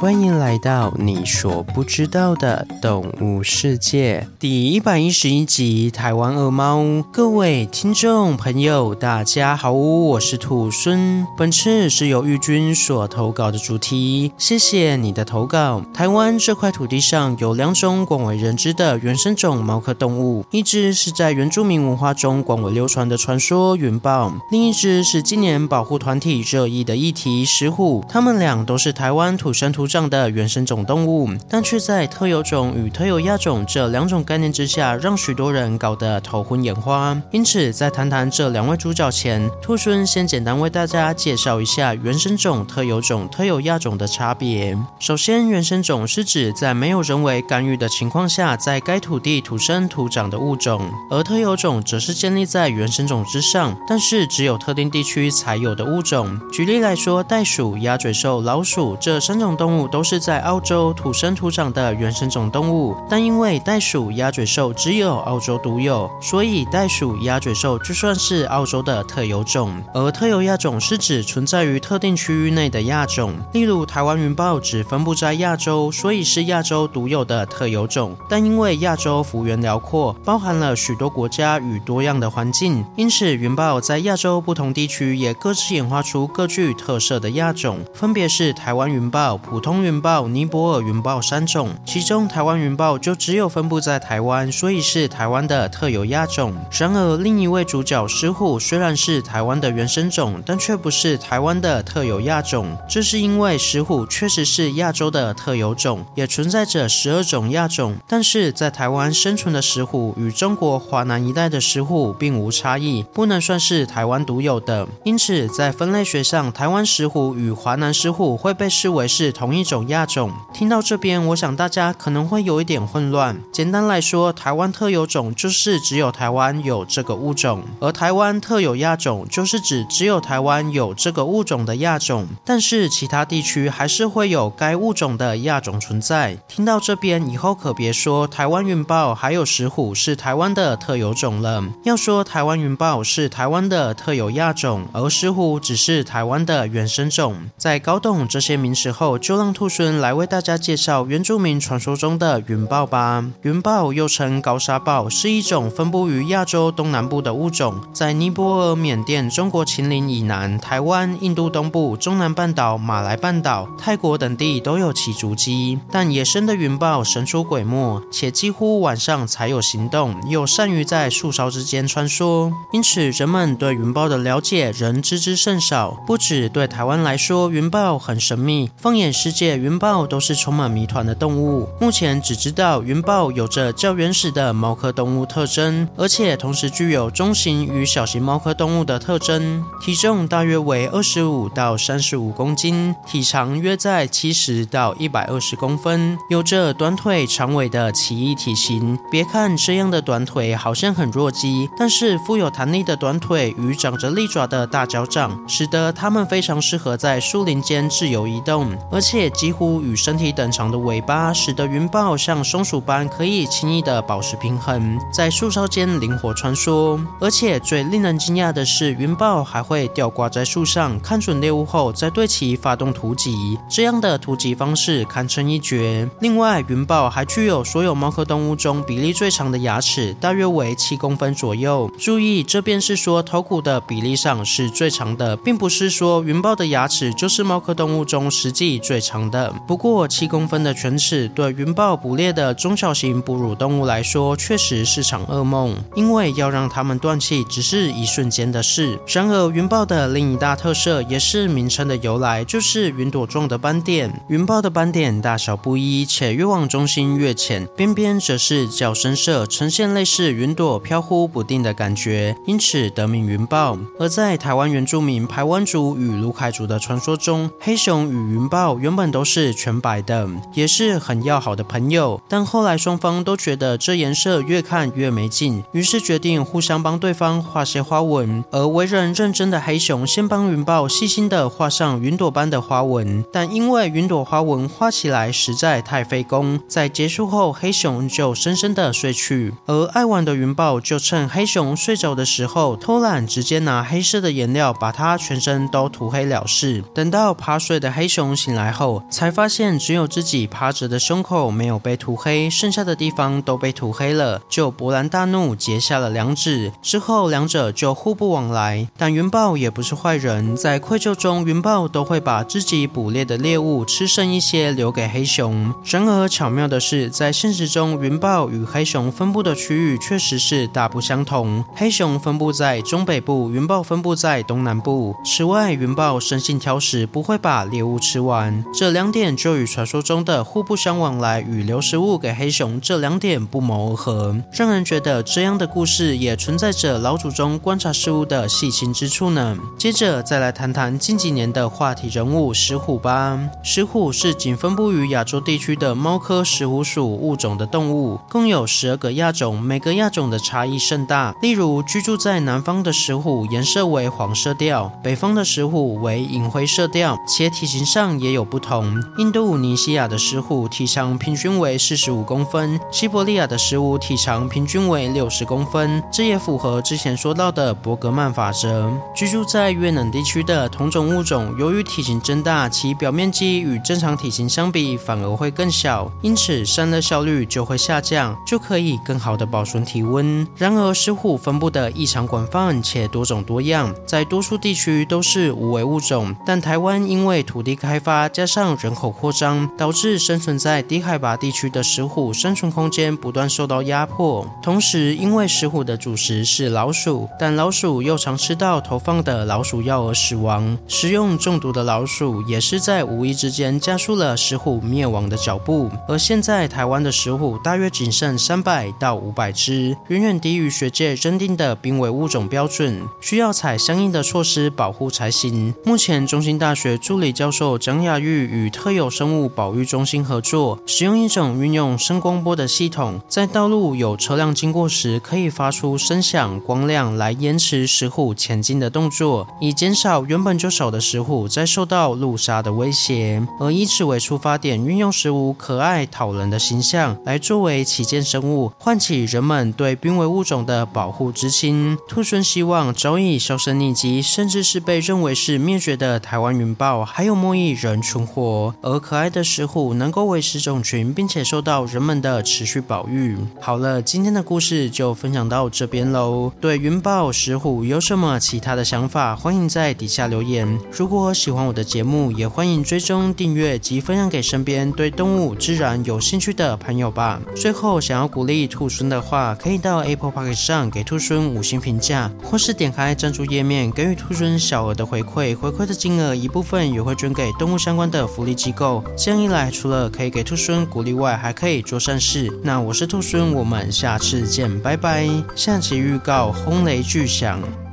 欢迎来到你所不知道的动物世界第一百一十一集《台湾恶猫》。各位听众朋友，大家好，我是兔孙。本次是由玉君所投稿的主题，谢谢你的投稿。台湾这块土地上有两种广为人知的原生种猫科动物，一只是在原住民文化中广为流传的传说云豹，另一只是今年保护团体热议的议题石虎。它们俩都是台湾土生土上的原生种动物，但却在特有种与特有亚种这两种概念之下，让许多人搞得头昏眼花。因此，在谈谈这两位主角前，兔孙先简单为大家介绍一下原生种、特有种、特有亚种的差别。首先，原生种是指在没有人为干预的情况下，在该土地土生土长的物种；而特有种则是建立在原生种之上，但是只有特定地区才有的物种。举例来说，袋鼠、鸭嘴兽、老鼠这三种动物都是。在澳洲土生土长的原生种动物，但因为袋鼠、鸭嘴兽只有澳洲独有，所以袋鼠、鸭嘴兽就算是澳洲的特有种。而特有亚种是指存在于特定区域内的亚种，例如台湾云豹只分布在亚洲，所以是亚洲独有的特有种。但因为亚洲幅员辽阔，包含了许多国家与多样的环境，因此云豹在亚洲不同地区也各自演化出各具特色的亚种，分别是台湾云豹、普通云豹。尼泊尔云豹三种，其中台湾云豹就只有分布在台湾，所以是台湾的特有亚种。然而，另一位主角石虎虽然是台湾的原生种，但却不是台湾的特有亚种。这是因为石虎确实是亚洲的特有种，也存在着十二种亚种，但是在台湾生存的石虎与中国华南一带的石虎并无差异，不能算是台湾独有的。因此，在分类学上，台湾石虎与华南石虎会被视为是同一一种亚种。听到这边，我想大家可能会有一点混乱。简单来说，台湾特有种就是只有台湾有这个物种，而台湾特有亚种就是指只有台湾有这个物种的亚种，但是其他地区还是会有该物种的亚种存在。听到这边以后，可别说台湾云豹还有石虎是台湾的特有种了，要说台湾云豹是台湾的特有亚种，而石虎只是台湾的原生种。在搞懂这些名词后，就让兔孙。来为大家介绍原住民传说中的云豹吧。云豹又称高沙豹，是一种分布于亚洲东南部的物种，在尼泊尔、缅甸、中国秦岭以南、台湾、印度东部、中南半岛、马来半岛、泰国等地都有其足迹。但野生的云豹神出鬼没，且几乎晚上才有行动，又善于在树梢之间穿梭，因此人们对云豹的了解仍知之甚少。不止对台湾来说，云豹很神秘，放眼世世界，云豹。都是充满谜团的动物。目前只知道云豹有着较原始的猫科动物特征，而且同时具有中型与小型猫科动物的特征。体重大约为二十五到三十五公斤，体长约在七十到一百二十公分，有着短腿长尾的奇异体型。别看这样的短腿好像很弱鸡，但是富有弹力的短腿与长着利爪的大脚掌，使得它们非常适合在树林间自由移动，而且几乎。与身体等长的尾巴，使得云豹像松鼠般可以轻易地保持平衡，在树梢间灵活穿梭。而且最令人惊讶的是，云豹还会吊挂在树上，看准猎物后再对其发动突击。这样的突击方式堪称一绝。另外，云豹还具有所有猫科动物中比例最长的牙齿，大约为七公分左右。注意，这边是说头骨的比例上是最长的，并不是说云豹的牙齿就是猫科动物中实际最长的。不过，七公分的犬齿对云豹捕猎的中小型哺乳动物来说，确实是场噩梦，因为要让它们断气只是一瞬间的事。然而，云豹的另一大特色，也是名称的由来，就是云朵状的斑点。云豹的斑点大小不一，且越往中心越浅，边边则是较深色，呈现类似云朵飘忽不定的感觉，因此得名云豹。而在台湾原住民排湾族与鲁凯族的传说中，黑熊与云豹原本本都是。全白的，也是很要好的朋友，但后来双方都觉得这颜色越看越没劲，于是决定互相帮对方画些花纹。而为人认真的黑熊先帮云豹细心的画上云朵般的花纹，但因为云朵花纹画起来实在太费工，在结束后黑熊就深深的睡去，而爱玩的云豹就趁黑熊睡着的时候偷懒，直接拿黑色的颜料把它全身都涂黑了事。等到趴睡的黑熊醒来后，才发现只有自己趴着的胸口没有被涂黑，剩下的地方都被涂黑了，就勃然大怒，结下了梁子。之后两者就互不往来。但云豹也不是坏人，在愧疚中，云豹都会把自己捕猎的猎物吃剩一些留给黑熊。然而巧妙的是，在现实中，云豹与黑熊分布的区域确实是大不相同。黑熊分布在中北部，云豹分布在东南部。此外，云豹生性挑食，不会把猎物吃完。这两点就与传说中的互不相往来与留食物给黑熊这两点不谋而合，让人觉得这样的故事也存在着老祖宗观察事物的细心之处呢。接着再来谈谈近几年的话题人物石虎吧。石虎是仅分布于亚洲地区的猫科石虎属物种的动物，共有十二个亚种，每个亚种的差异甚大。例如，居住在南方的石虎颜色为黄色调，北方的石虎为银灰色调，且体型上也有不同。印度尼西亚的狮虎体长平均为四十五公分，西伯利亚的石虎体长平均为六十公分，这也符合之前说到的伯格曼法则。居住在越冷地区的同种物种，由于体型增大，其表面积与正常体型相比反而会更小，因此散热效率就会下降，就可以更好的保存体温。然而，狮虎分布的异常广泛且多种多样，在多数地区都是无为物种，但台湾因为土地开发加上让人口扩张，导致生存在低海拔地区的石虎生存空间不断受到压迫。同时，因为石虎的主食是老鼠，但老鼠又常吃到投放的老鼠药而死亡，食用中毒的老鼠也是在无意之间加速了石虎灭亡的脚步。而现在，台湾的石虎大约仅剩三百到五百只，远远低于学界认定的濒危物种标准，需要采相应的措施保护才行。目前，中心大学助理教授蒋雅玉与特有生物保育中心合作，使用一种运用声光波的系统，在道路有车辆经过时，可以发出声响、光亮来延迟石虎前进的动作，以减少原本就少的石虎在受到路杀的威胁。而以此为出发点，运用石虎可爱讨人的形象来作为旗舰生物，唤起人们对濒危物种的保护之心。兔猻希望早已销声匿迹，甚至是被认为是灭绝的台湾云豹，还有莫一人存活。而可爱的石虎能够维持种群，并且受到人们的持续保育。好了，今天的故事就分享到这边喽。对云豹、石虎有什么其他的想法？欢迎在底下留言。如果喜欢我的节目，也欢迎追踪订阅及分享给身边对动物、自然有兴趣的朋友吧。最后，想要鼓励兔孙的话，可以到 Apple Podcast 上给兔孙五星评价，或是点开赞助页面给予兔孙小额的回馈。回馈的金额一部分也会捐给动物相关的的福利机构。这样一来，除了可以给兔孙鼓励外，还可以做善事。那我是兔孙，我们下次见，拜拜。下期预告：轰雷巨响。